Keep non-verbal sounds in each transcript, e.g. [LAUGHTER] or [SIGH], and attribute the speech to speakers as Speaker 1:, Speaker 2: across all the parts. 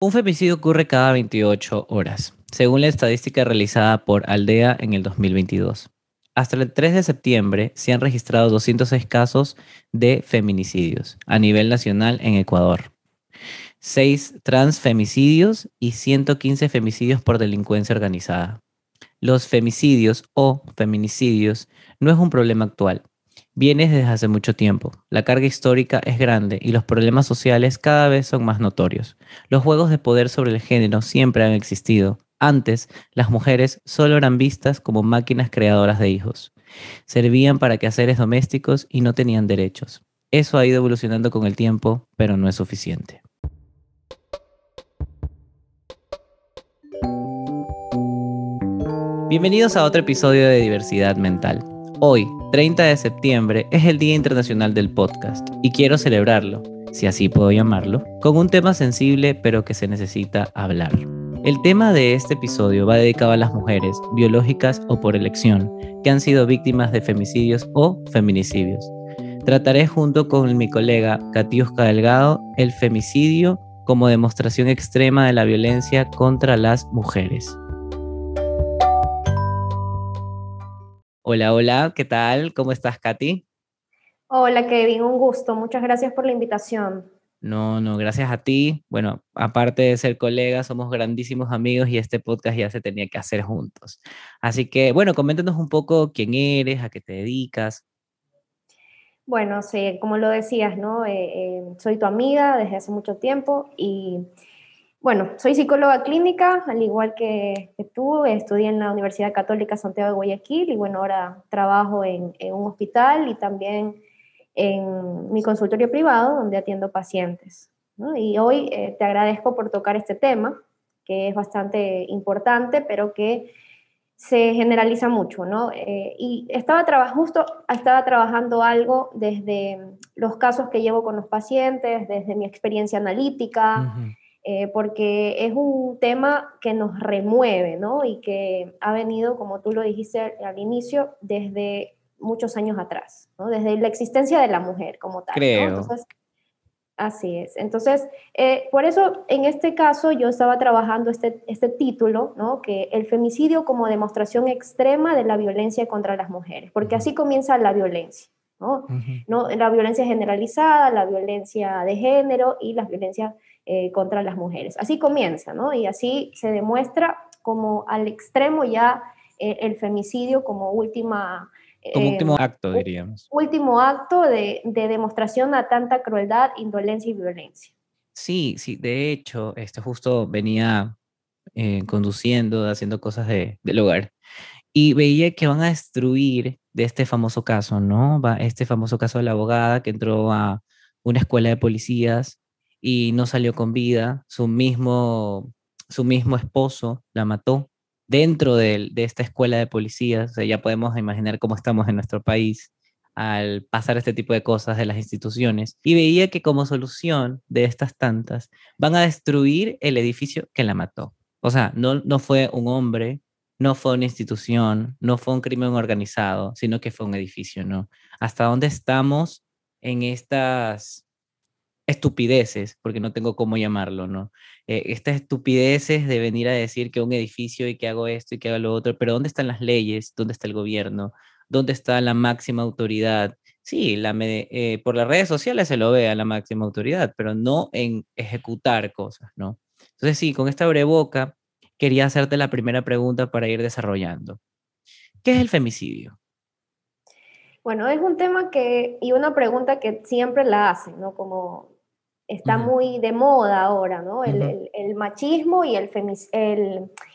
Speaker 1: Un femicidio ocurre cada 28 horas, según la estadística realizada por Aldea en el 2022. Hasta el 3 de septiembre se han registrado 206 casos de feminicidios a nivel nacional en Ecuador. 6 transfemicidios y 115 femicidios por delincuencia organizada. Los femicidios o feminicidios no es un problema actual, viene desde hace mucho tiempo. La carga histórica es grande y los problemas sociales cada vez son más notorios. Los juegos de poder sobre el género siempre han existido. Antes, las mujeres solo eran vistas como máquinas creadoras de hijos. Servían para quehaceres domésticos y no tenían derechos. Eso ha ido evolucionando con el tiempo, pero no es suficiente. Bienvenidos a otro episodio de Diversidad Mental. Hoy, 30 de septiembre, es el Día Internacional del Podcast y quiero celebrarlo, si así puedo llamarlo, con un tema sensible pero que se necesita hablar. El tema de este episodio va dedicado a las mujeres, biológicas o por elección, que han sido víctimas de femicidios o feminicidios. Trataré junto con mi colega Katiuska Delgado el femicidio como demostración extrema de la violencia contra las mujeres. Hola, hola, ¿qué tal? ¿Cómo estás, Katy?
Speaker 2: Hola, Kevin, un gusto. Muchas gracias por la invitación.
Speaker 1: No, no, gracias a ti. Bueno, aparte de ser colegas, somos grandísimos amigos y este podcast ya se tenía que hacer juntos. Así que, bueno, coméntanos un poco quién eres, a qué te dedicas.
Speaker 2: Bueno, sí, como lo decías, ¿no? Eh, eh, soy tu amiga desde hace mucho tiempo y bueno, soy psicóloga clínica, al igual que, tú, estudié en la Universidad Católica Santiago de Guayaquil y bueno, ahora trabajo en, un hospital y también en mi consultorio privado donde atiendo pacientes. Y hoy eh, te agradezco por tocar este tema, que es bastante importante, pero que se generaliza mucho, ¿no? Eh, y estaba justo estaba trabajando algo desde los casos que llevo con los pacientes, desde mi experiencia analítica, eh, porque es un tema que nos remueve, ¿no? Y que ha venido, como tú lo dijiste al inicio, desde muchos años atrás, ¿no? Desde la existencia de la mujer como tal.
Speaker 1: Creo.
Speaker 2: así es. Entonces, eh, por eso en este caso yo estaba trabajando este, este título, ¿no? Que el femicidio como demostración extrema de la violencia contra las mujeres, porque así comienza la violencia. ¿no? ¿no? La violencia generalizada, la violencia de género y la violencia eh, contra las mujeres. Así comienza, ¿no? Y así se demuestra como al extremo ya eh, el femicidio como última...
Speaker 1: Como último eh, acto, diríamos.
Speaker 2: Último acto de, demostración a tanta crueldad, indolencia y violencia.
Speaker 1: Sí, sí, de hecho, este justo venía conduciendo, haciendo cosas de, del hogar y veía que van a destruir de este famoso caso, ¿no? Va este famoso caso de la abogada que entró a una escuela de policías y no salió con vida. Su mismo, su mismo esposo la mató dentro de, esta escuela de policías. Ya podemos imaginar cómo estamos en nuestro país al pasar este tipo de cosas de las instituciones. Y veía que como solución de estas tantas van a destruir el edificio que la mató. O sea, no, no fue un hombre, no fue una institución, no fue un crimen organizado, sino que fue un edificio, ¿no? ¿Hasta dónde estamos en estas estupideces, porque no tengo cómo llamarlo, ¿no? Eh, estas estupideces de venir a decir que un edificio y que hago esto y que hago lo otro, pero ¿dónde están las leyes? ¿Dónde está el gobierno? ¿Dónde está la máxima autoridad? Sí, la eh, por las redes sociales se lo ve a la máxima autoridad, pero no en ejecutar cosas, ¿no? Entonces sí, con esta boca quería hacerte la primera pregunta para ir desarrollando. ¿Qué es el femicidio?
Speaker 2: Bueno, es un tema que, y una pregunta que siempre la hacen, ¿no? Como está muy de moda ahora, ¿no? El, machismo y el,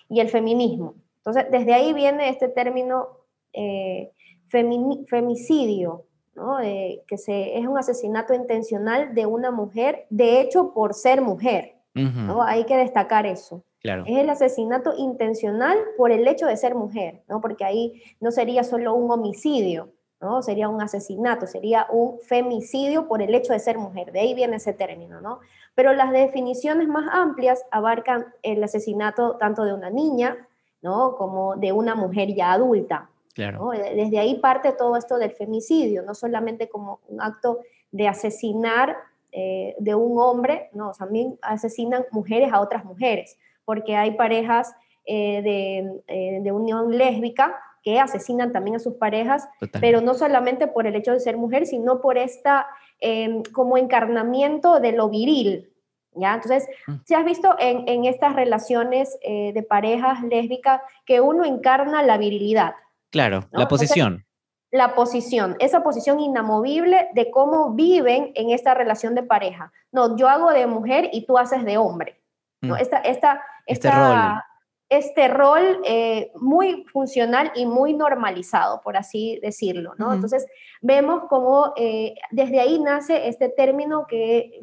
Speaker 2: y el feminismo. Entonces, desde ahí viene este término eh, femicidio, ¿no? que se, es un asesinato intencional de una mujer, de hecho, por ser mujer. ¿no? Hay que destacar eso.
Speaker 1: Claro.
Speaker 2: Es el asesinato intencional por el hecho de ser mujer, ¿no? porque ahí no sería solo un homicidio, ¿no? Sería un asesinato, sería un femicidio por el hecho de ser mujer, de ahí viene ese término, ¿no? Pero las definiciones más amplias abarcan el asesinato tanto de una niña, ¿no? Como de una mujer ya adulta.
Speaker 1: Claro.
Speaker 2: Desde ahí parte todo esto del femicidio, no solamente como un acto de asesinar eh, de un hombre, no, también asesinan mujeres a otras mujeres, porque hay parejas de, de unión lésbica que asesinan también a sus parejas, pero no solamente por el hecho de ser mujer, sino por esta em, como encarnamiento de lo viril. ¿Ya? Entonces, mm. si has visto en, en estas relaciones eh, de parejas lésbicas que uno encarna la virilidad.
Speaker 1: Claro, la posición.
Speaker 2: la posición, esa posición inamovible de cómo viven en esta relación de pareja. No, yo hago de mujer y tú haces de hombre. ¿no? Mm. Esta, esta, este esta, este rol eh, muy funcional y muy normalizado, por así decirlo, ¿no? Entonces, vemos cómo eh, desde ahí nace este término que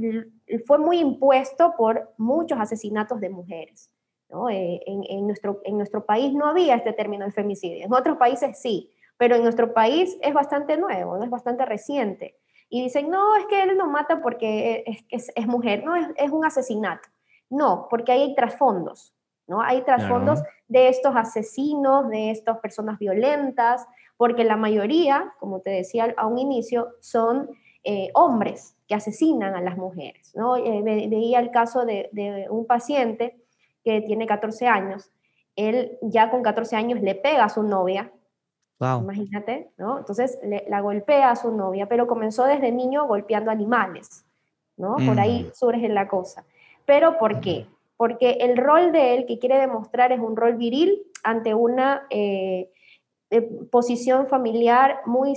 Speaker 2: fue muy impuesto por muchos asesinatos de mujeres, ¿no? Eh, en, nuestro, en nuestro país no había este término de femicidio, en otros países sí, pero en nuestro país es bastante nuevo, ¿no? es bastante reciente. Y dicen, no, es que él no mata porque es, es, mujer, no, es, es un asesinato. No, porque ahí hay trasfondos, ¿no? Hay trasfondos de estos asesinos, de estas personas violentas, porque la mayoría, como te decía a un inicio, son eh, hombres que asesinan a las mujeres, ¿no? Eh, veía el caso de, un paciente que tiene 14 años, él ya con 14 años le pega a su novia, imagínate, ¿no? Entonces la golpea a su novia, pero comenzó desde niño golpeando animales, ¿no? Por ahí mm. surge la cosa. ¿Pero por qué? Porque el rol de él que quiere demostrar es un rol viril ante una eh, eh, posición familiar muy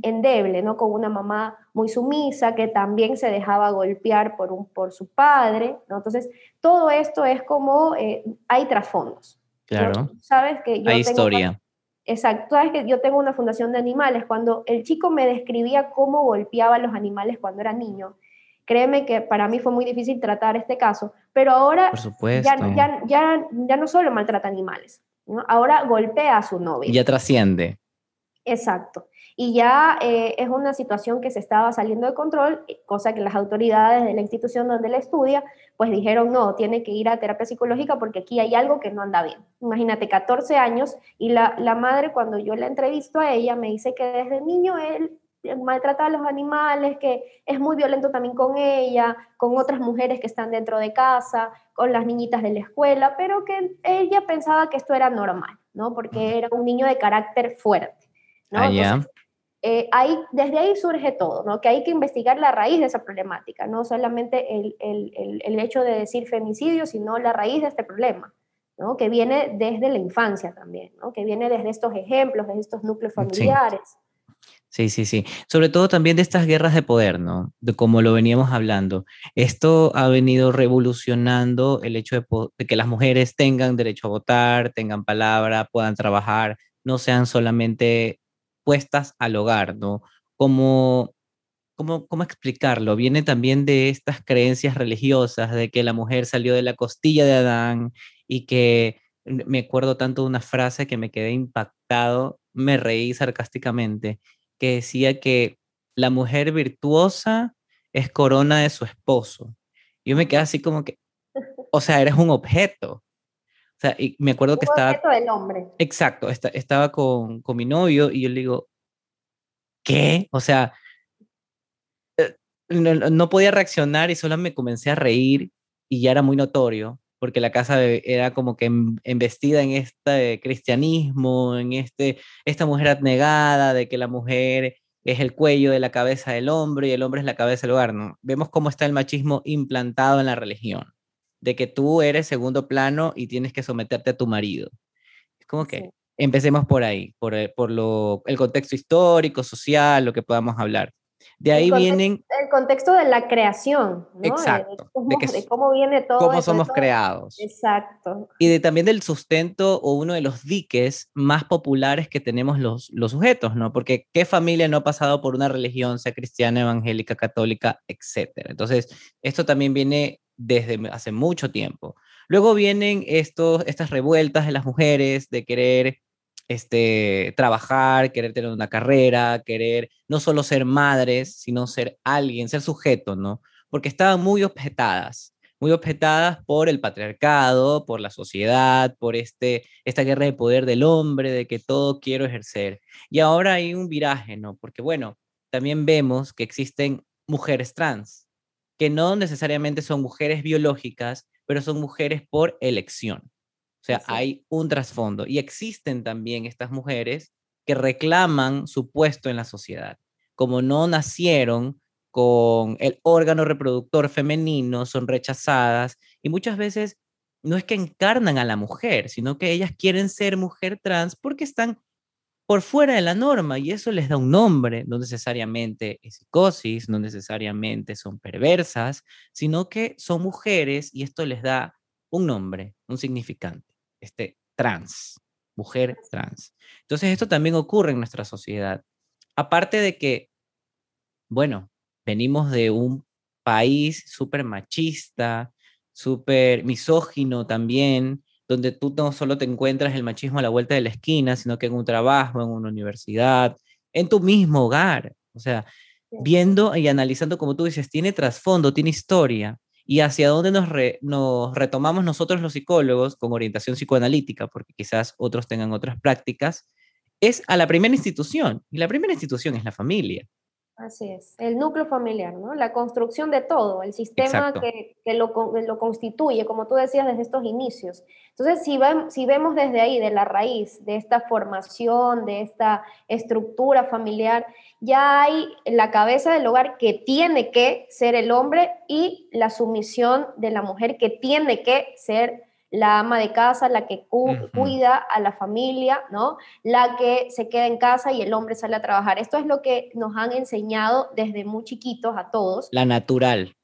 Speaker 2: endeble, ¿no? Con una mamá muy sumisa que también se dejaba golpear por, un, por su padre, ¿no? Entonces, todo esto es como, eh, hay trasfondos.
Speaker 1: Claro.
Speaker 2: Sabes que
Speaker 1: yo hay historia.
Speaker 2: Exacto, sabes que yo tengo una fundación de animales. Cuando el chico me describía cómo golpeaba a los animales cuando era niño, Créeme que para mí fue muy difícil tratar este caso, pero ahora Ya, ya, ya, ya, no solo maltrata animales, ahora golpea a su novia.
Speaker 1: Ya trasciende.
Speaker 2: Exacto. Y ya eh, es una situación que se estaba saliendo de control, cosa que las autoridades de la institución donde él estudia, pues dijeron, no, tiene que ir a terapia psicológica porque aquí hay algo que no anda bien. Imagínate, 14 años, y la, la madre, cuando yo la entrevisto a ella, me dice que desde niño él maltrata a los animales, que es muy violento también con ella, con otras mujeres que están dentro de casa, con las niñitas de la escuela, pero que ella pensaba que esto era normal, ¿no? Porque era un niño de carácter fuerte, ¿no?
Speaker 1: Ah,
Speaker 2: eh, ahí, desde ahí surge todo, ¿no? Que hay que investigar la raíz de esa problemática, no solamente el, el, el, hecho de decir femicidio, sino la raíz de este problema, ¿no? Que viene desde la infancia también, ¿no? Que viene desde estos ejemplos, desde estos núcleos familiares.
Speaker 1: Sí, sí, sí. Sobre todo también de estas guerras de poder, ¿no? De como lo veníamos hablando. Esto ha venido revolucionando el hecho de, que las mujeres tengan derecho a votar, tengan palabra, puedan trabajar, no sean solamente puestas al hogar, ¿no? Como, ¿cómo, ¿Cómo explicarlo? Viene también de estas creencias religiosas de que la mujer salió de la costilla de Adán y que me acuerdo tanto de una frase que me quedé impactado, me reí sarcásticamente que decía que la mujer virtuosa es corona de su esposo. Yo me quedé así como que, o sea, eres un objeto. O sea, y me acuerdo que estaba...
Speaker 2: Objeto del hombre.
Speaker 1: Exacto, estaba con, con mi novio y yo le digo, ¿qué? O sea, eh, no, no, podía reaccionar y solo me comencé a reír y ya era muy notorio porque la casa era como que embestida en este cristianismo, en este, esta mujer abnegada, de que la mujer es el cuello de la cabeza del hombre y el hombre es la cabeza del hogar, ¿no? Vemos cómo está el machismo implantado en la religión, de que tú eres segundo plano y tienes que someterte a tu marido. Es como que empecemos por ahí, por, por lo, el contexto histórico, social, lo que podamos hablar. De ahí vienen...
Speaker 2: El contexto de la creación, ¿no?
Speaker 1: Exacto.
Speaker 2: De, cómo, viene todo.
Speaker 1: Cómo somos creados.
Speaker 2: Exacto.
Speaker 1: Y de, también del sustento o uno de los diques más populares que tenemos los, los sujetos, ¿no? Porque ¿qué familia no ha pasado por una religión, sea cristiana, evangélica, católica, etcétera? Entonces, esto también viene desde hace mucho tiempo. Luego vienen estos, estas revueltas de las mujeres de querer este, trabajar, querer tener una carrera, querer no solo ser madres, sino ser alguien, ser sujeto, ¿no? Porque estaban muy objetadas, muy objetadas por el patriarcado, por la sociedad, por este, esta guerra de poder del hombre, de que todo quiero ejercer. Y ahora hay un viraje, ¿no? Porque bueno, también vemos que existen mujeres trans, que no necesariamente son mujeres biológicas, pero son mujeres por elección. O sea, hay un trasfondo y existen también estas mujeres que reclaman su puesto en la sociedad. Como no nacieron con el órgano reproductor femenino, son rechazadas y muchas veces no es que encarnan a la mujer, sino que ellas quieren ser mujer trans porque están por fuera de la norma y eso les da un nombre, no necesariamente es psicosis, no necesariamente son perversas, sino que son mujeres y esto les da un nombre, un significante, este trans, mujer trans. Entonces esto también ocurre en nuestra sociedad. Aparte de que, bueno, venimos de un país súper machista, súper misógino también, donde tú no solo te encuentras el machismo a la vuelta de la esquina, sino que en un trabajo, en una universidad, en tu mismo hogar. O sea, viendo y analizando, como tú dices, tiene trasfondo, tiene historia, y hacia dónde nos, nos retomamos nosotros los psicólogos con orientación psicoanalítica, porque quizás otros tengan otras prácticas, es a la primera institución, y la primera institución es la familia.
Speaker 2: Así es, el núcleo familiar, ¿no? La construcción de todo, el sistema que, lo, lo, constituye, como tú decías, desde estos inicios. Entonces, si, si vemos desde ahí, de la raíz, de esta formación, de esta estructura familiar, ya hay la cabeza del hogar que tiene que ser el hombre y la sumisión de la mujer que tiene que ser la ama de casa, la que cuida a la familia, ¿no? La que se queda en casa y el hombre sale a trabajar. Esto es lo que nos han enseñado desde muy chiquitos a todos.
Speaker 1: La natural.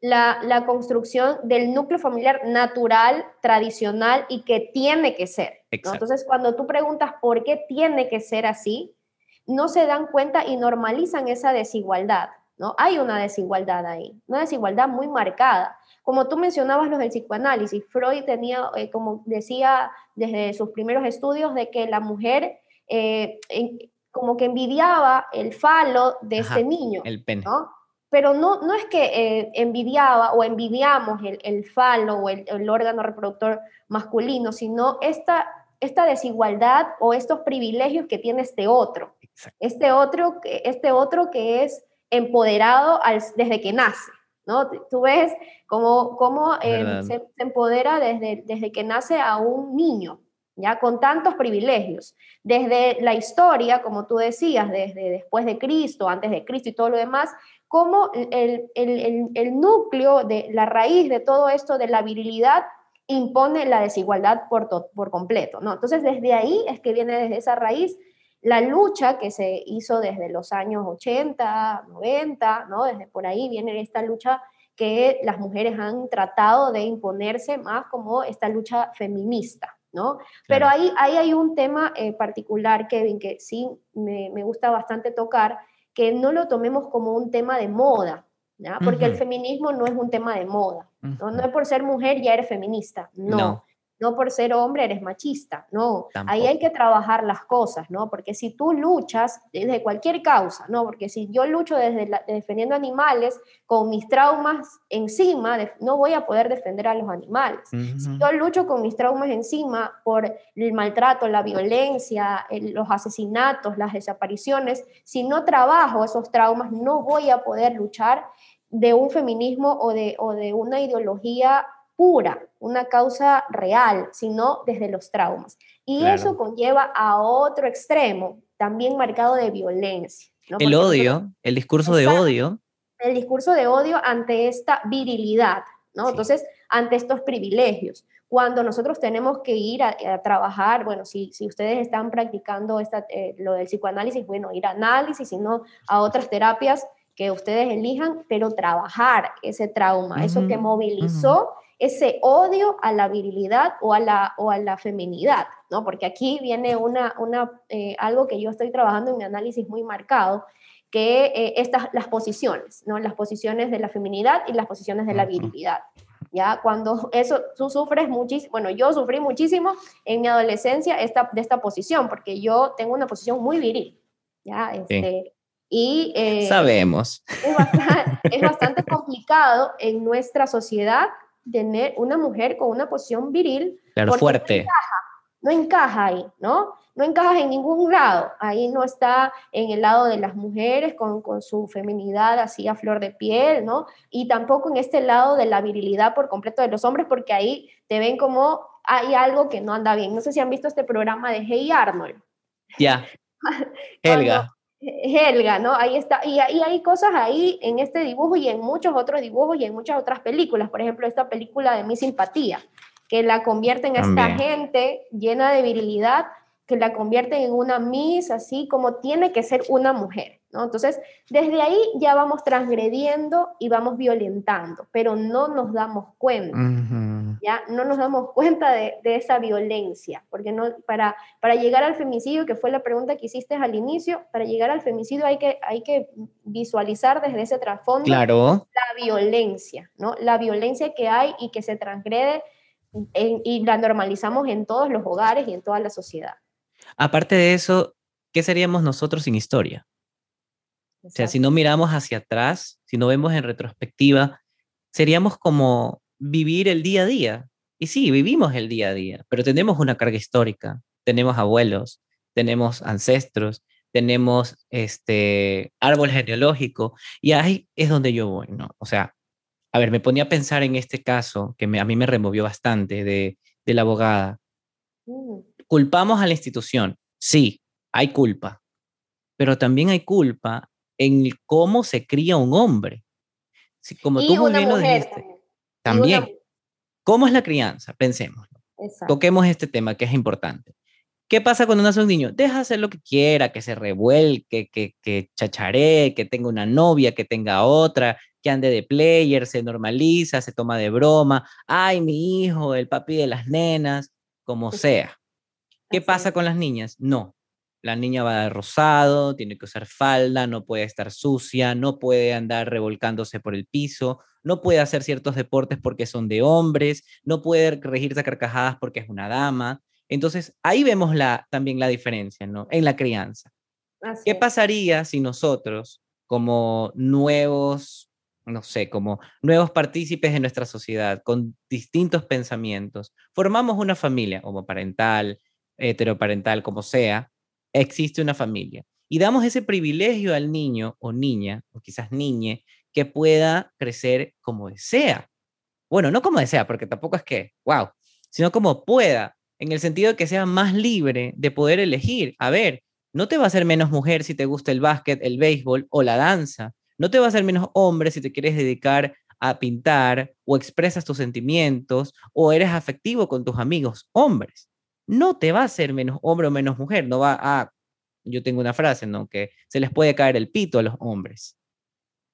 Speaker 2: La, construcción del núcleo familiar natural, tradicional y que tiene que ser. Entonces, cuando tú preguntas por qué tiene que ser así, no se dan cuenta y normalizan esa desigualdad. ¿no? Hay una desigualdad ahí, una desigualdad muy marcada. Como tú mencionabas los del psicoanálisis, Freud tenía, eh, como decía desde sus primeros estudios, de que la mujer eh, como que envidiaba el falo de este niño.
Speaker 1: El pene.
Speaker 2: Pero no, no es que eh, envidiaba o envidiamos el, falo o el, órgano reproductor masculino, sino esta, esta desigualdad o estos privilegios que tiene este otro. Este otro, este otro que es empoderado desde que nace, ¿no? Tú ves cómo, cómo eh, se, empodera desde, desde que nace a un niño, ya con tantos privilegios. Desde la historia, como tú decías, desde después de Cristo, antes de Cristo y todo lo demás, cómo el, el, el, núcleo, de la raíz de todo esto de la virilidad impone la desigualdad por, por completo, ¿no? Entonces, desde ahí es que viene desde esa raíz la lucha que se hizo desde los años 80, 90, ¿no? Desde por ahí viene esta lucha que las mujeres han tratado de imponerse más como esta lucha feminista, ¿no? Pero ahí, ahí hay un tema eh, particular, Kevin, que sí me, me, gusta bastante tocar, que no lo tomemos como un tema de moda, ¿ya? Porque el feminismo no es un tema de moda, ¿no? No es por ser mujer ya eres feminista, no no por ser hombre eres machista, no, ahí hay que trabajar las cosas, ¿no? Porque si tú luchas desde cualquier causa, ¿no? Porque si yo lucho desde defendiendo animales con mis traumas encima, no voy a poder defender a los animales. Si yo lucho con mis traumas encima por el maltrato, la violencia, los asesinatos, las desapariciones, si no trabajo esos traumas, no voy a poder luchar de un feminismo o de, o de una ideología pura, una causa real, sino desde los traumas. Y eso conlleva a otro extremo, también marcado de violencia.
Speaker 1: El odio, el discurso de odio.
Speaker 2: El discurso de odio ante esta virilidad, ¿no? Entonces, ante estos privilegios. Cuando nosotros tenemos que ir a, trabajar, bueno, si, si, ustedes están practicando esta, eh, lo del psicoanálisis, bueno, ir a análisis, sino a otras terapias que ustedes elijan, pero trabajar ese trauma, eso que movilizó ese odio a la virilidad o a la, o a la feminidad, ¿no? Porque aquí viene una, una, eh, algo que yo estoy trabajando en mi análisis muy marcado, que eh, estas, las posiciones, ¿no? Las posiciones de la feminidad y las posiciones de la virilidad. ¿Ya? Cuando eso, tú sufres muchísimo, bueno, yo sufrí muchísimo en mi adolescencia esta, de esta posición, porque yo tengo una posición muy viril, ¿ya? Este, Y,
Speaker 1: eh, Sabemos.
Speaker 2: Es bastante, es bastante complicado en nuestra sociedad tener una mujer con una posición viril.
Speaker 1: Claro, fuerte.
Speaker 2: no encaja ahí, ¿no? No encaja en ningún lado. Ahí no está en el lado de las mujeres con, con su feminidad así a flor de piel, ¿no? Y tampoco en este lado de la virilidad por completo de los hombres, porque ahí te ven como hay algo que no anda bien. No sé si han visto este programa de Hey Arnold.
Speaker 1: Ya. [LAUGHS] Helga.
Speaker 2: Helga, ¿no? Ahí está. Y, y, hay cosas ahí en este dibujo y en muchos otros dibujos y en muchas otras películas. Por ejemplo, esta película de Mi Simpatía, que la convierte en esta gente llena de virilidad, que la convierte en una Miss, así como tiene que ser una mujer. ¿no? Entonces, desde ahí ya vamos transgrediendo y vamos violentando, pero no nos damos cuenta, ¿ya? No nos damos cuenta de, esa violencia, porque no, para, para llegar al femicidio, que fue la pregunta que hiciste al inicio, para llegar al femicidio hay que, hay que visualizar desde ese trasfondo
Speaker 1: claro.
Speaker 2: la violencia, ¿no? La violencia que hay y que se transgrede y la normalizamos en todos los hogares y en toda la sociedad.
Speaker 1: Aparte de eso, ¿qué seríamos nosotros sin historia? O sea, si no miramos hacia atrás, si no vemos en retrospectiva, seríamos como vivir el día a día. Y sí, vivimos el día a día, pero tenemos una carga histórica, tenemos abuelos, tenemos ancestros, tenemos este árbol genealógico, y ahí es donde yo voy, ¿no? O sea, a ver, me ponía a pensar en este caso que a mí me removió bastante de, de la abogada. Mm. Culpamos a la institución, sí, hay culpa, pero también hay culpa en cómo se cría un hombre. como tú muy bien lo dijiste. También. ¿Cómo es la crianza? Pensemos. Toquemos este tema que es importante. ¿Qué pasa cuando nace un niño? Deja hacer lo que quiera, que se revuelque, que, que chacharee, que tenga una novia, que tenga otra, que ande de player, se normaliza, se toma de broma. Ay, mi hijo, el papi de las nenas, como sea. ¿Qué pasa con las niñas? No, la niña va de rosado, tiene que usar falda, no puede estar sucia, no puede andar revolcándose por el piso, no puede hacer ciertos deportes porque son de hombres, no puede regirse a carcajadas porque es una dama. Entonces, ahí vemos la, también la diferencia, ¿no? En la crianza. ¿Qué pasaría si nosotros, como nuevos, no sé, como nuevos partícipes de nuestra sociedad, con distintos pensamientos, formamos una familia homoparental, heteroparental, como sea, existe una familia. Y damos ese privilegio al niño o niña, o quizás niñe, que pueda crecer como desea. Bueno, no como desea, porque tampoco es que, wow, sino como pueda, en el sentido de que sea más libre de poder elegir. A ver, no te va a hacer menos mujer si te gusta el básquet, el béisbol o la danza. No te va a hacer menos hombre si te quieres dedicar a pintar o expresas tus sentimientos o eres afectivo con tus amigos hombres no te va a hacer menos hombre o menos mujer, no va a, yo tengo una frase, ¿no? Que se les puede caer el pito a los hombres.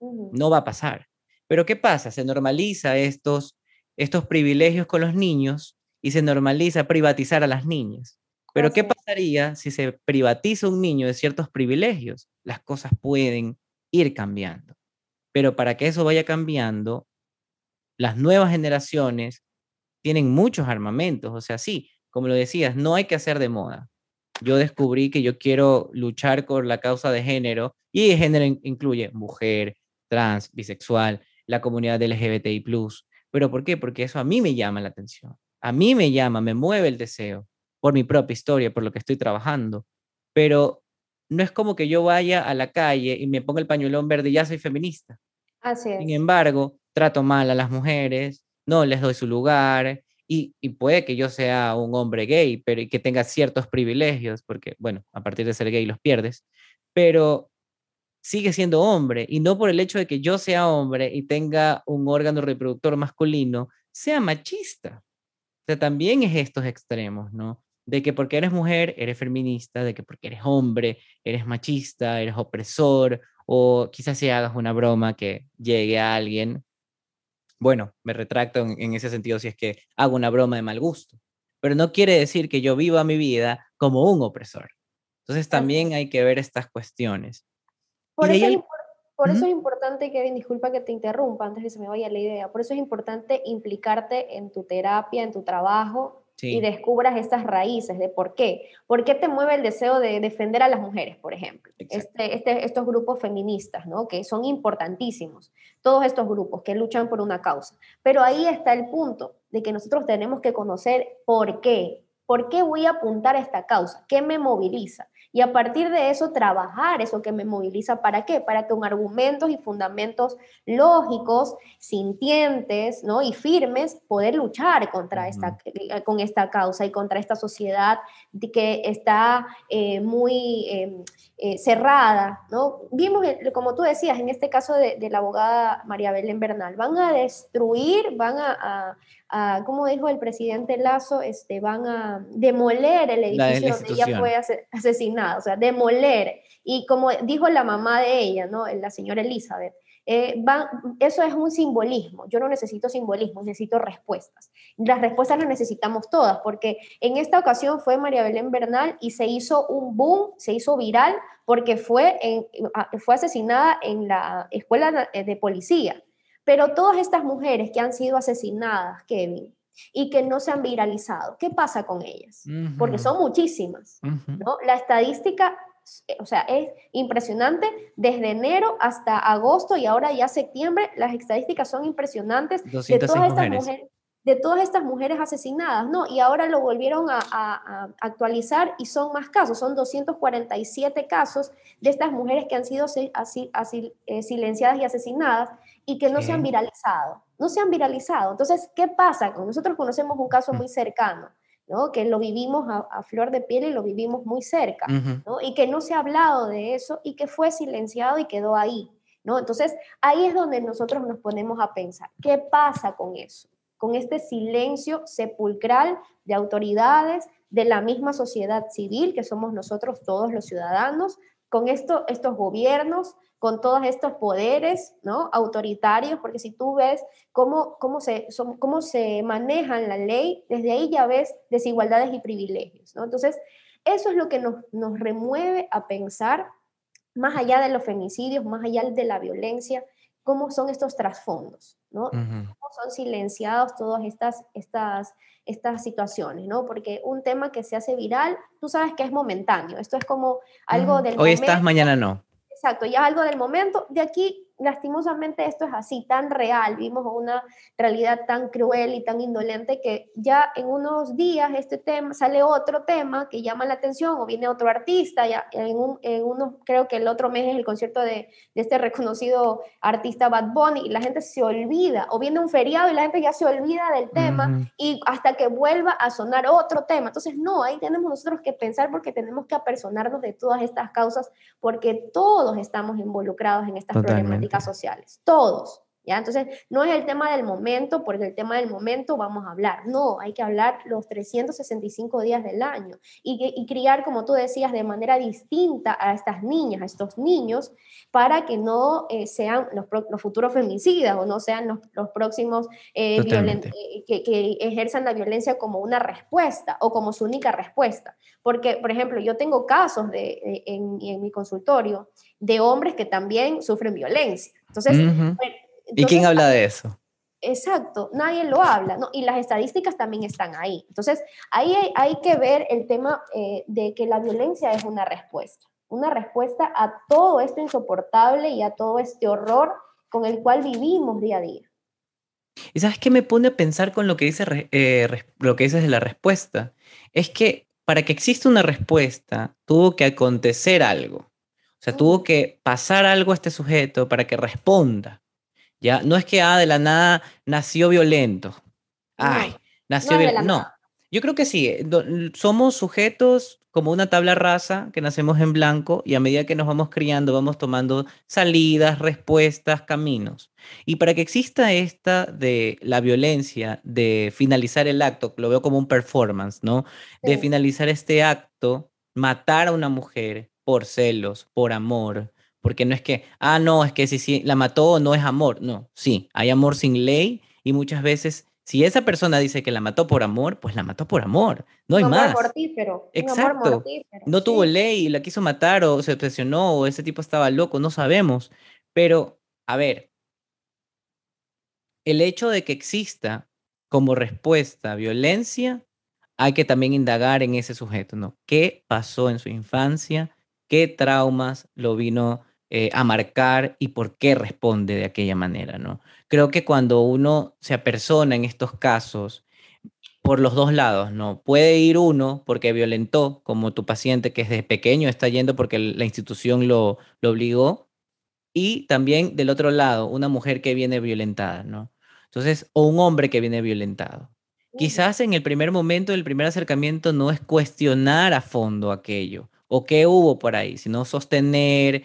Speaker 1: No va a pasar. Pero ¿qué pasa? Se normaliza estos, estos privilegios con los niños y se normaliza privatizar a las niñas. Pero ¿qué pasaría si se privatiza un niño de ciertos privilegios? Las cosas pueden ir cambiando. Pero para que eso vaya cambiando, las nuevas generaciones tienen muchos armamentos. O sea, sí, como lo decías, no hay que hacer de moda. Yo descubrí que yo quiero luchar por la causa de género y género incluye mujer, trans, bisexual, la comunidad LGBTI+. ¿Pero por qué? Porque eso a mí me llama la atención. A mí me llama, me mueve el deseo por mi propia historia, por lo que estoy trabajando. Pero no es como que yo vaya a la calle y me ponga el pañuelón verde y ya soy feminista.
Speaker 2: Así es.
Speaker 1: Sin embargo, trato mal a las mujeres, no les doy su lugar, y, puede que yo sea un hombre gay, pero que tenga ciertos privilegios, porque, bueno, a partir de ser gay los pierdes, pero sigue siendo hombre, y no por el hecho de que yo sea hombre y tenga un órgano reproductor masculino, sea machista. O sea, también es estos extremos, ¿no? De que porque eres mujer, eres feminista, de que porque eres hombre, eres machista, eres opresor, o quizás si hagas una broma que llegue a alguien bueno, me retracto en, ese sentido si es que hago una broma de mal gusto, pero no quiere decir que yo viva mi vida como un opresor. Entonces también hay que ver estas cuestiones.
Speaker 2: Por, eso, es, por eso es importante, Kevin, disculpa que te interrumpa antes de que se me vaya la idea, por eso es importante implicarte en tu terapia, en tu trabajo, y descubras estas raíces de por qué. ¿Por qué te mueve el deseo de defender a las mujeres, por ejemplo? Este, este, estos grupos feministas, ¿no? Que son importantísimos. Todos estos grupos que luchan por una causa. Pero ahí está el punto de que nosotros tenemos que conocer por qué. ¿Por qué voy a apuntar a esta causa? ¿Qué me moviliza? Y a partir de eso, trabajar eso que me moviliza. ¿Para qué? Para que con argumentos y fundamentos lógicos, sintientes ¿no? y firmes, poder luchar contra esta, eh, con esta causa y contra esta sociedad que está eh, muy em, eh, cerrada. ¿no? Vimos, como tú decías, en este caso de, la abogada María Belén Bernal, van a destruir, van a como dijo el presidente Lazo, este, van a demoler el edificio donde ella fue asesinada, o sea, demoler. Y como dijo la mamá de ella, ¿no? la señora Elizabeth, eh, eso es un simbolismo. Yo no necesito simbolismo, necesito respuestas. Las respuestas las necesitamos todas, porque en esta ocasión fue María Belén Bernal y se hizo un boom, se hizo viral, porque fue, en, fue asesinada en la escuela de policía. Pero todas estas mujeres que han sido asesinadas, Kevin, y que no se han viralizado, ¿qué pasa con ellas? Porque son muchísimas, ¿no? La estadística, o sea, es impresionante desde enero hasta agosto y ahora ya septiembre, las estadísticas son impresionantes de todas estas mujeres de todas estas mujeres asesinadas, ¿no? Y ahora lo volvieron a, actualizar y son más casos, son 247 casos de estas mujeres que han sido así, así, eh, silenciadas y asesinadas y que no se han viralizado, no se han viralizado. Entonces, ¿qué pasa? Nosotros conocemos un caso mm. muy cercano, ¿no? Que lo vivimos a, flor de piel y lo vivimos muy cerca, ¿no? Y que no se ha hablado de eso y que fue silenciado y quedó ahí, ¿no? Entonces, ahí es donde nosotros nos ponemos a pensar, ¿qué pasa con eso? con este silencio sepulcral de autoridades, de la misma sociedad civil, que somos nosotros todos los ciudadanos, con esto, estos gobiernos, con todos estos poderes ¿no? autoritarios, porque si tú ves cómo, cómo, se, son, cómo se manejan la ley, desde ahí ya ves desigualdades y privilegios. ¿no? Entonces, eso es lo que nos, nos remueve a pensar, más allá de los femicidios, más allá de la violencia, cómo son estos trasfondos, ¿no? Cómo son silenciados todas estas, estas, estas situaciones, ¿no? Porque un tema que se hace viral, tú sabes que es momentáneo, esto es como algo del
Speaker 1: Hoy estás, mañana no.
Speaker 2: Exacto, ya algo del momento, de aquí lastimosamente esto es así, tan real, vimos una realidad tan cruel y tan indolente que ya en unos días este tema sale otro tema que llama la atención o viene otro artista, ya en, un, en uno, creo que el otro mes es el concierto de, de, este reconocido artista Bad Bunny y la gente se olvida, o viene un feriado y la gente ya se olvida del tema y hasta que vuelva a sonar otro tema. Entonces, no, ahí tenemos nosotros que pensar porque tenemos que apersonarnos de todas estas causas porque todos estamos involucrados en estas problemáticas sociales, todos. Entonces, no es el tema del momento, porque el tema del momento vamos a hablar, no, hay que hablar los 365 días del año y, y criar, como tú decías, de manera distinta a estas niñas, a estos niños, para que no eh, sean los, los, futuros femicidas o no sean los, los próximos eh, eh, que, que, ejerzan la violencia como una respuesta o como su única respuesta. Porque, por ejemplo, yo tengo casos de, en, en mi consultorio de hombres que también sufren violencia. Entonces,
Speaker 1: ¿Y quién habla de eso?
Speaker 2: Exacto, nadie lo habla, ¿no? Y las estadísticas también están ahí. Entonces, ahí hay, que ver el tema eh, de que la violencia es una respuesta, una respuesta a todo esto insoportable y a todo este horror con el cual vivimos día a día.
Speaker 1: ¿Y sabes qué me pone a pensar con lo que, dice, eh, lo que dices de la respuesta? Es que para que exista una respuesta, tuvo que acontecer algo. O sea, tuvo que pasar algo a este sujeto para que responda. ¿Ya? No es que ah, de la nada nació violento. Ay, nació violento. No, yo creo que sí. Eh, somos sujetos como una tabla rasa que nacemos en blanco y a medida que nos vamos criando vamos tomando salidas, respuestas, caminos. Y para que exista esta de la violencia, de finalizar el acto, lo veo como un performance, ¿no? De finalizar este acto, matar a una mujer por celos, por amor, porque no es que, ah, no, es que si, la mató no es amor. No, sí, hay amor sin ley y muchas veces, si esa persona dice que la mató por amor, pues la mató por amor. No hay un amor más.
Speaker 2: Mortífero,
Speaker 1: Exacto.
Speaker 2: Un amor mortífero,
Speaker 1: no tuvo ley y la quiso matar o se obsesionó o ese tipo estaba loco, no sabemos. Pero, a ver, el hecho de que exista como respuesta violencia, hay que también indagar en ese sujeto, ¿no? ¿Qué pasó en su infancia? ¿Qué traumas lo vino eh, a marcar y por qué responde de aquella manera, ¿no? Creo que cuando uno se apersona en estos casos, por los dos lados, ¿no? Puede ir uno porque violentó, como tu paciente que desde pequeño está yendo porque la institución lo, lo obligó, y también del otro lado, una mujer que viene violentada, ¿no? Entonces, o un hombre que viene violentado. Quizás en el primer momento, el primer acercamiento no es cuestionar a fondo aquello o qué hubo por ahí, sino sostener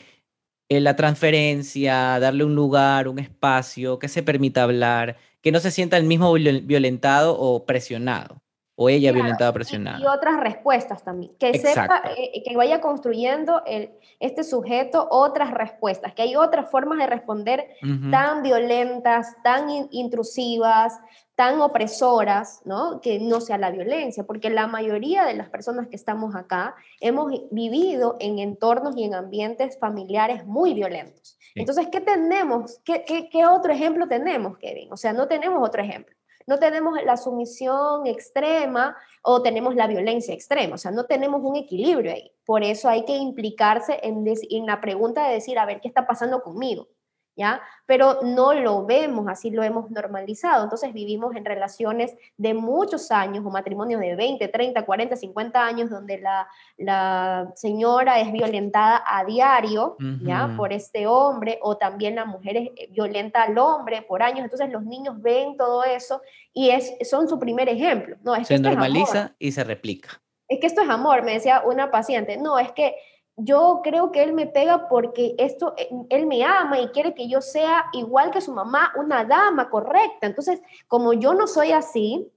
Speaker 1: eh, la transferencia, darle un lugar, un espacio, que se permita hablar, que no se sienta el mismo violentado o presionado, o ella violentada o presionada.
Speaker 2: Y, otras respuestas también, que sepa, eh, que vaya construyendo el, este sujeto otras respuestas, que hay otras formas de responder tan violentas, tan intrusivas, tan opresoras, ¿no? Que no sea la violencia, porque la mayoría de las personas que estamos acá hemos vivido en entornos y en ambientes familiares muy violentos. Entonces, ¿qué tenemos? ¿Qué, qué, otro ejemplo tenemos, Kevin? O sea, no tenemos otro ejemplo. No tenemos la sumisión extrema o tenemos la violencia extrema, o sea, no tenemos un equilibrio ahí. Por eso hay que implicarse en, en la pregunta de decir, a ver, ¿qué está pasando conmigo? ¿Ya? Pero no lo vemos, así lo hemos normalizado. Entonces vivimos en relaciones de muchos años o matrimonios de 20, 30, 40, 50 años donde la, la señora es violentada a diario, ¿ya? Por este hombre o también la mujer es eh, violenta al hombre por años. Entonces los niños ven todo eso y es, son su primer ejemplo. No,
Speaker 1: se normaliza y se replica.
Speaker 2: Es que esto es amor, me decía una paciente. No, es que yo creo que él me pega porque esto, eh, él me ama y quiere que yo sea igual que su mamá, una dama correcta. Entonces, como yo no soy así,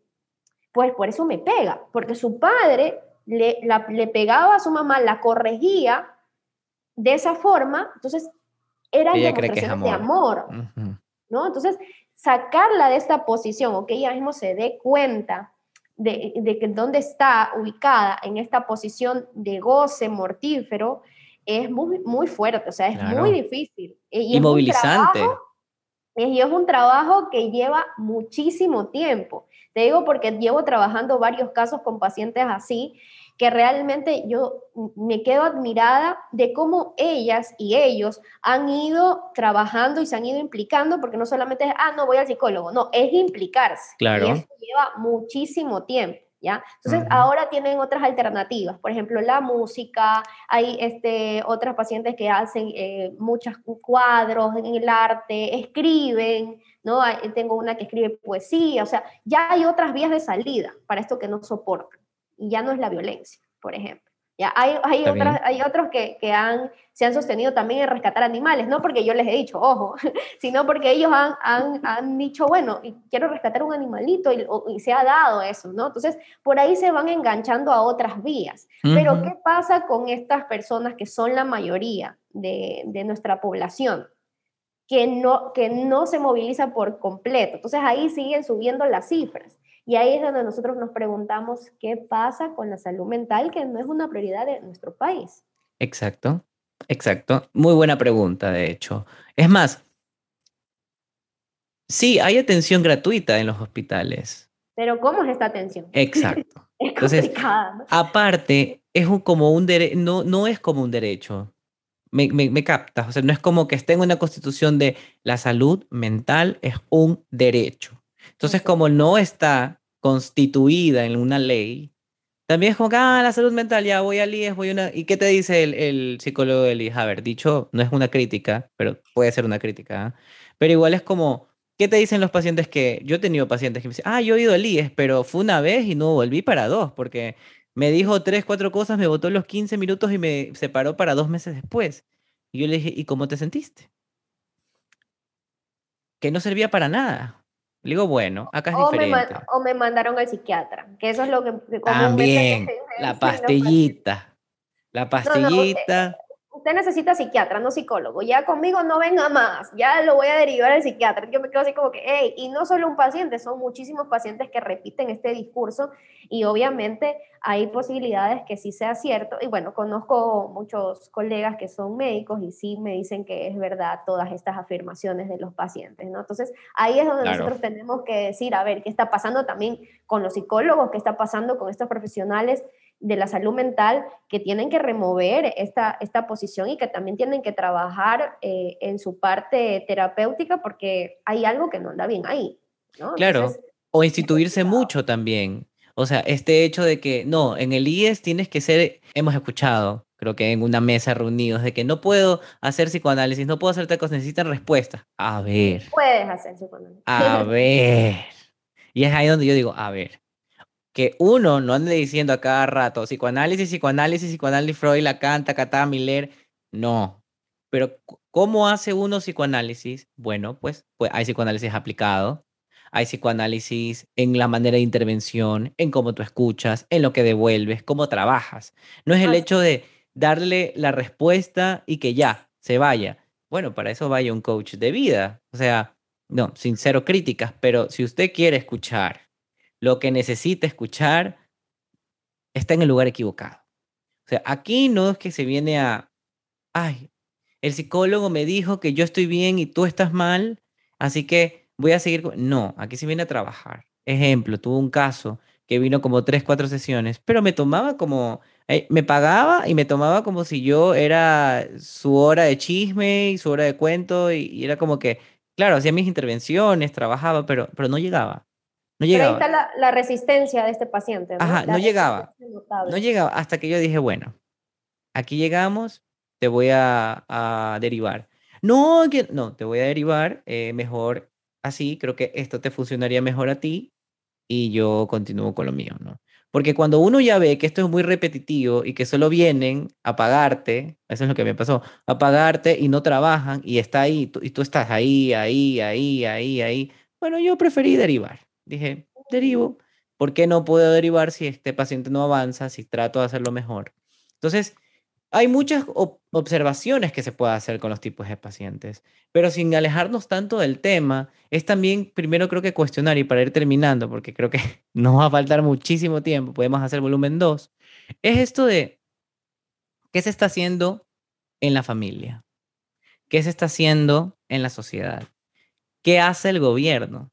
Speaker 2: pues por eso me pega, porque su padre le, le pegaba a su mamá, la corregía de esa forma, entonces era
Speaker 1: ella demostración
Speaker 2: de amor, ¿no? Entonces, sacarla de esta posición o que ella mismo se dé cuenta de, de que dónde está ubicada en esta posición de goce mortífero es muy, muy fuerte, o sea, es muy difícil.
Speaker 1: Y, movilizante.
Speaker 2: y es un trabajo que lleva muchísimo tiempo. Te digo porque llevo trabajando varios casos con pacientes así que realmente yo me quedo admirada de cómo ellas y ellos han ido trabajando y se han ido implicando, porque no solamente es, ah, no voy al psicólogo, no, es implicarse.
Speaker 1: Claro.
Speaker 2: Y eso lleva muchísimo tiempo. ¿Ya? Entonces, ahora tienen otras alternativas, por ejemplo, la música, hay este, otras pacientes que hacen eh, muchos cuadros en el arte, escriben, ¿no? Tengo una que escribe poesía, o sea, ya hay otras vías de salida para esto que no soportan y ya no es la violencia, por ejemplo. Ya, hay, hay, hay otros que, que, han, se han sostenido también en rescatar animales, no porque yo les he dicho, ojo, [LAUGHS] sino porque ellos han, han, han dicho, bueno, quiero rescatar un animalito y, y, se ha dado eso, ¿no? Entonces, por ahí se van enganchando a otras vías. Pero, ¿qué pasa con estas personas que son la mayoría de, de nuestra población? Que no, que no se moviliza por completo. Entonces, ahí siguen subiendo las cifras. Y ahí es donde nosotros nos preguntamos qué pasa con la salud mental, que no es una prioridad de nuestro país.
Speaker 1: Exacto, exacto. Muy buena pregunta, de hecho. Es más, sí, hay atención gratuita en los hospitales.
Speaker 2: Pero ¿cómo es esta atención?
Speaker 1: Exacto. [LAUGHS]
Speaker 2: es complicada.
Speaker 1: aparte, es como un no, no es como un derecho. Me, me, me captas, o sea, no es como que esté en una constitución de la salud mental es un derecho. Entonces, como no está constituida en una ley, también es como que, ah, la salud mental, ya voy al IES, voy a una... ¿Y qué te dice el, el psicólogo del IES? A ver, dicho, no es una crítica, pero puede ser una crítica, ¿ah? pero igual es como, ¿qué te dicen los pacientes que... Yo he tenido pacientes que me dicen, ah, yo he ido al IES, pero fue una vez y no volví para dos, porque me dijo tres, cuatro cosas, me votó los 15 minutos y me separó para dos meses después. Y yo le dije, ¿y cómo te sentiste? Que no servía para nada. Le digo, bueno, acá es diferente.
Speaker 2: Me o me mandaron al psiquiatra, que eso es lo que...
Speaker 1: También, la pastillita. La pastillita
Speaker 2: usted necesita psiquiatra, no psicólogo, ya conmigo no venga más, ya lo voy a derivar al psiquiatra. Yo me quedo así como que, hey, y no solo un paciente, son muchísimos pacientes que repiten este discurso y obviamente hay posibilidades que sí sea cierto. Y bueno, conozco muchos colegas que son médicos y sí me dicen que es verdad todas estas afirmaciones de los pacientes, ¿no? Entonces, ahí es donde nosotros tenemos que decir, a ver, ¿qué está pasando también con los psicólogos? ¿Qué está pasando con estos profesionales? De la salud mental que tienen que remover esta, esta posición y que también tienen que trabajar eh, en su parte terapéutica porque hay algo que no anda bien ahí.
Speaker 1: Claro, o instituirse mucho también. O sea, este hecho de que no, en el IES tienes que ser, hemos escuchado, creo que en una mesa reunidos, de que no puedo hacer psicoanálisis, no puedo hacer tacos, necesitan respuestas. A ver.
Speaker 2: Puedes hacer psicoanálisis.
Speaker 1: A [LAUGHS] ver. Y es ahí donde yo digo, a ver, que uno no ande diciendo a cada rato psicoanálisis, psicoanálisis, psicoanálisis, Freud, Lacan, Tacatá, Miller. No. Pero, ¿cómo hace uno psicoanálisis? Bueno, pues, pues hay psicoanálisis aplicado, hay psicoanálisis en la manera de intervención, en cómo tú escuchas, en lo que devuelves, cómo trabajas. No es el hecho de darle la respuesta y que ya, se vaya. Bueno, para eso vaya un coach de vida. O sea, no, sin cero críticas, pero si usted quiere escuchar lo que necesita escuchar, está en el lugar equivocado. O sea, aquí no es que se viene a, ay, el psicólogo me dijo que yo estoy bien y tú estás mal, así que voy a seguir. No, aquí se viene a trabajar. Ejemplo, tuvo un caso que vino como tres, cuatro sesiones, pero me tomaba como, eh, me pagaba y me tomaba como si yo era su hora de chisme y su hora de cuento y, era como que, claro, hacía mis intervenciones, trabajaba, pero, pero no llegaba. No llegaba.
Speaker 2: Pero ahí está la, resistencia de este paciente.
Speaker 1: ¿no? Ajá, no llegaba. No llegaba hasta que yo dije, bueno, aquí llegamos, te voy a, derivar. No, que, no, te voy a derivar eh, mejor así, creo que esto te funcionaría mejor a ti y yo continúo con lo mío, ¿no? Porque cuando uno ya ve que esto es muy repetitivo y que solo vienen a pagarte, eso es lo que me pasó, a pagarte y no trabajan y está ahí, y tú estás ahí, ahí, ahí, ahí, ahí, bueno, yo preferí derivar. Dije, derivo. ¿Por qué no puedo derivar si este paciente no avanza, si trato de hacerlo mejor? Entonces, hay muchas observaciones que se puede hacer con los tipos de pacientes, pero sin alejarnos tanto del tema, es también primero creo que cuestionar y para ir terminando, porque creo que [LAUGHS] nos va a faltar muchísimo tiempo, podemos hacer volumen 2, es esto de qué se está haciendo en la familia, qué se está haciendo en la sociedad, qué hace el gobierno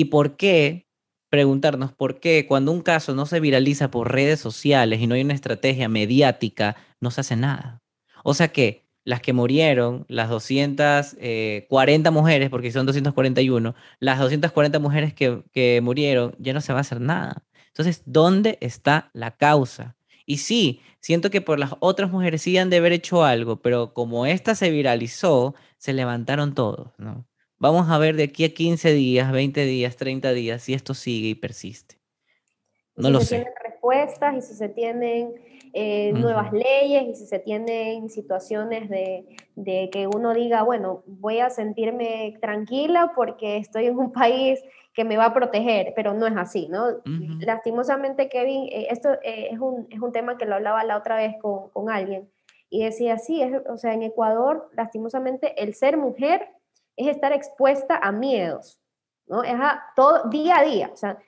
Speaker 1: y por qué preguntarnos por qué cuando un caso no se viraliza por redes sociales y no hay una estrategia mediática, no se hace nada. O sea que las que murieron, las 240 eh, mujeres, porque son 241, las 240 mujeres que, que murieron, ya no se va a hacer nada. Entonces, ¿dónde está la causa? Y sí, siento que por las otras mujeres sí han de haber hecho algo, pero como esta se viralizó, se levantaron todos, ¿no? Vamos a ver de aquí a 15 días, 20 días, 30 días si esto sigue y persiste.
Speaker 2: No si lo se sé. tienen respuestas y si se tienen eh, nuevas leyes y si se tienen situaciones de, de, que uno diga, bueno, voy a sentirme tranquila porque estoy en un [LAUGHS] país que me va a proteger, pero no es así, ¿no? Lastimosamente, Kevin, eh, esto eh, es, un, es, un, tema que lo hablaba la otra vez con, con alguien y decía, sí, es, o sea, en Ecuador, lastimosamente, el ser mujer es estar expuesta a miedos, ¿no? Es a todo, día a día. O sea,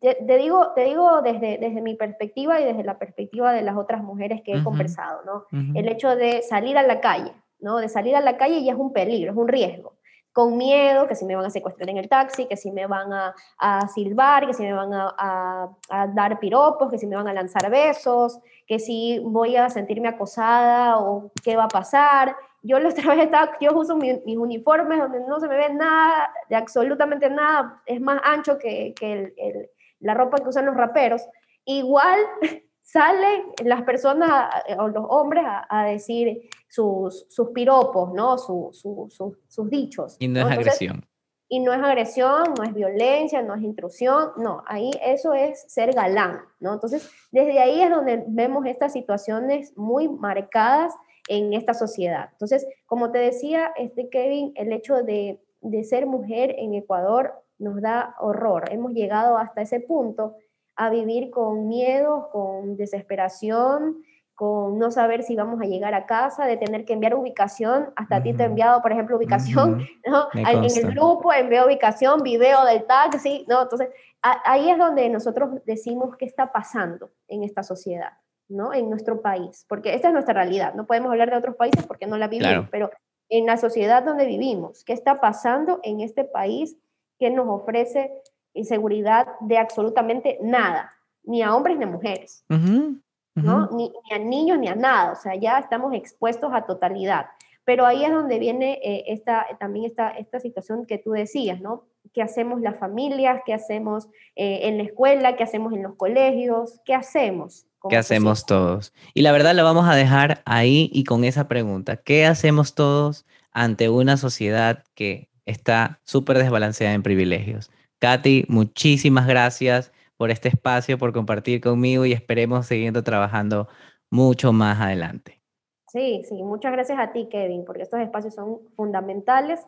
Speaker 2: te, digo, te digo desde, desde mi perspectiva y desde la perspectiva de las otras mujeres que he conversado, ¿no? El hecho de salir a la calle, ¿no? De salir a la calle ya es un peligro, es un riesgo. Con miedo, que si me van a secuestrar en el taxi, que si me van a, a silbar, que si me van a, a, a, dar piropos, que si me van a lanzar besos, que si voy a sentirme acosada o qué va a pasar yo la otra [LAUGHS] vez estaba, yo uso mis, uniformes donde no se me ve nada, de absolutamente nada, es más ancho que, que el, la ropa que usan los raperos. Igual [LAUGHS] salen las personas o los hombres a, decir sus, sus, piropos, ¿no? Su, su, sus dichos.
Speaker 1: Y no, es agresión.
Speaker 2: Y no es agresión, no es violencia, no es intrusión, no, ahí eso es ser galán, ¿no? Entonces, desde ahí es donde vemos estas situaciones muy marcadas en esta sociedad. Entonces, como te decía, este Kevin, el hecho de, de ser mujer en Ecuador nos da horror. Hemos llegado hasta ese punto a vivir con miedo, con desesperación, con no saber si vamos a llegar a casa, de tener que enviar ubicación, hasta a ti te he enviado, por ejemplo, ubicación, [LAUGHS] ¿no? En el grupo envío ubicación, video del taxi, ¿no? Entonces, ahí es donde nosotros decimos qué está pasando en esta sociedad. ¿No? En nuestro país, porque esta es nuestra realidad. No podemos hablar de otros países porque no la vivimos, pero en la sociedad donde vivimos, ¿qué está pasando en este país que nos ofrece inseguridad de absolutamente nada, ni a hombres ni a mujeres, ¿no? Ni, a niños ni a nada, o sea, ya estamos expuestos a totalidad. Pero ahí es donde viene eh, esta, también esta, esta situación que tú decías, ¿no? qué hacemos las familias, qué hacemos eh, en la escuela, qué hacemos en los colegios, qué hacemos.
Speaker 1: ¿Qué hacemos todos? Y la verdad lo vamos a dejar ahí y con esa pregunta. ¿Qué hacemos todos ante una sociedad que está súper desbalanceada en privilegios? Katy, muchísimas gracias por este espacio, por compartir conmigo y esperemos siguiendo trabajando mucho más adelante.
Speaker 2: Sí, sí, muchas gracias a ti, Kevin, porque estos espacios son fundamentales,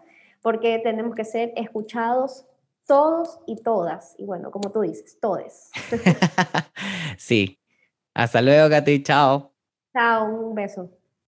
Speaker 2: porque tenemos que ser escuchados todos y todas, y bueno, como tú dices, todes. [LAUGHS]
Speaker 1: sí. Hasta luego, Katy, chao.
Speaker 2: Chao, un beso.